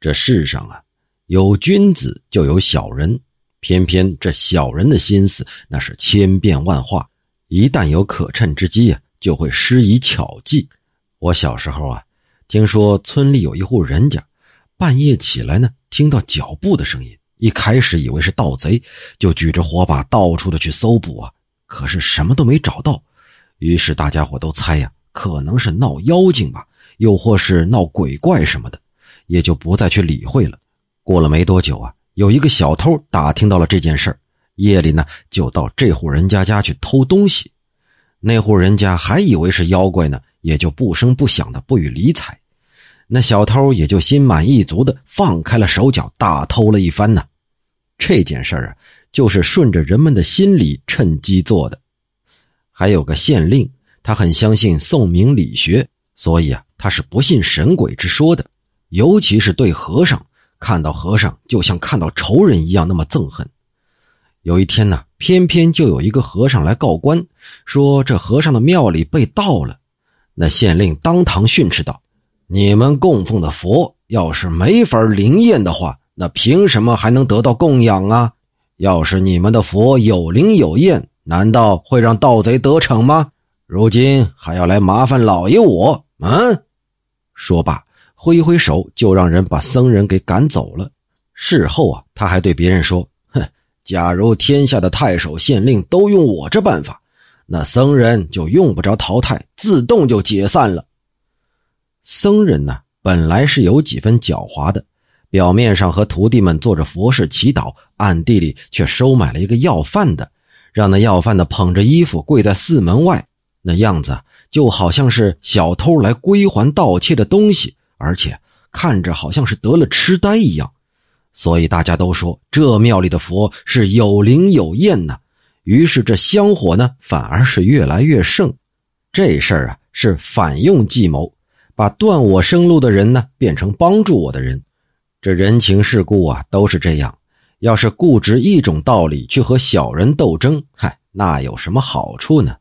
这世上啊，有君子就有小人，偏偏这小人的心思那是千变万化，一旦有可趁之机啊，就会施以巧计。我小时候啊，听说村里有一户人家，半夜起来呢，听到脚步的声音，一开始以为是盗贼，就举着火把到处的去搜捕啊，可是什么都没找到，于是大家伙都猜呀，可能是闹妖精吧，又或是闹鬼怪什么的。也就不再去理会了。过了没多久啊，有一个小偷打听到了这件事夜里呢就到这户人家家去偷东西。那户人家还以为是妖怪呢，也就不声不响的不予理睬。那小偷也就心满意足的放开了手脚，大偷了一番呢。这件事啊，就是顺着人们的心理趁机做的。还有个县令，他很相信宋明理学，所以啊，他是不信神鬼之说的。尤其是对和尚，看到和尚就像看到仇人一样，那么憎恨。有一天呢，偏偏就有一个和尚来告官，说这和尚的庙里被盗了。那县令当堂训斥道：“你们供奉的佛要是没法灵验的话，那凭什么还能得到供养啊？要是你们的佛有灵有验，难道会让盗贼得逞吗？如今还要来麻烦老爷我？嗯。”说罢。挥挥手，就让人把僧人给赶走了。事后啊，他还对别人说：“哼，假如天下的太守、县令都用我这办法，那僧人就用不着淘汰，自动就解散了。”僧人呢，本来是有几分狡猾的，表面上和徒弟们做着佛事祈祷，暗地里却收买了一个要饭的，让那要饭的捧着衣服跪在寺门外，那样子就好像是小偷来归还盗窃的东西。而且看着好像是得了痴呆一样，所以大家都说这庙里的佛是有灵有验呢。于是这香火呢反而是越来越盛。这事儿啊是反用计谋，把断我生路的人呢变成帮助我的人。这人情世故啊都是这样。要是固执一种道理去和小人斗争，嗨，那有什么好处呢？